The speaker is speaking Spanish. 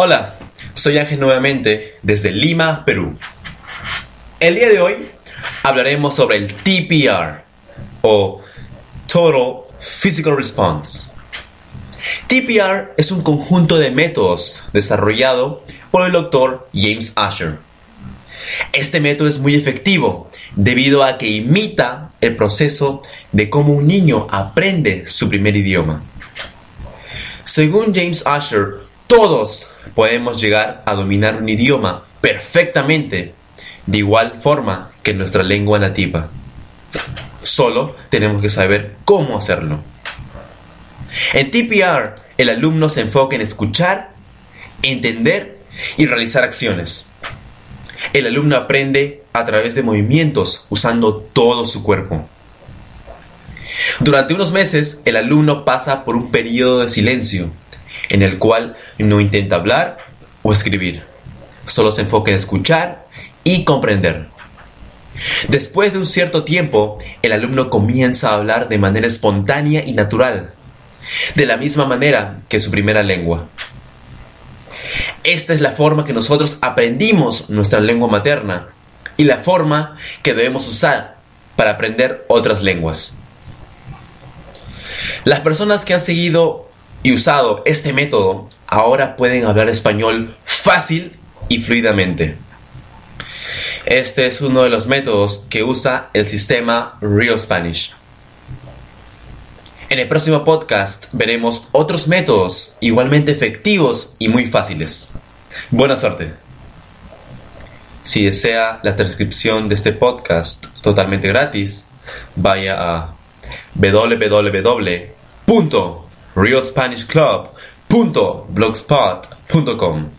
Hola, soy Ángel nuevamente desde Lima, Perú. El día de hoy hablaremos sobre el TPR o Total Physical Response. TPR es un conjunto de métodos desarrollado por el doctor James Asher. Este método es muy efectivo debido a que imita el proceso de cómo un niño aprende su primer idioma. Según James Asher, todos podemos llegar a dominar un idioma perfectamente, de igual forma que nuestra lengua nativa. Solo tenemos que saber cómo hacerlo. En TPR, el alumno se enfoca en escuchar, entender y realizar acciones. El alumno aprende a través de movimientos usando todo su cuerpo. Durante unos meses, el alumno pasa por un periodo de silencio, en el cual no intenta hablar o escribir, solo se enfoca en escuchar y comprender. Después de un cierto tiempo, el alumno comienza a hablar de manera espontánea y natural, de la misma manera que su primera lengua. Esta es la forma que nosotros aprendimos nuestra lengua materna y la forma que debemos usar para aprender otras lenguas. Las personas que han seguido y usado este método ahora pueden hablar español fácil y fluidamente. Este es uno de los métodos que usa el sistema Real Spanish. En el próximo podcast veremos otros métodos igualmente efectivos y muy fáciles. Buena suerte. Si desea la transcripción de este podcast totalmente gratis, vaya a www.realspanishclub.blogspot.com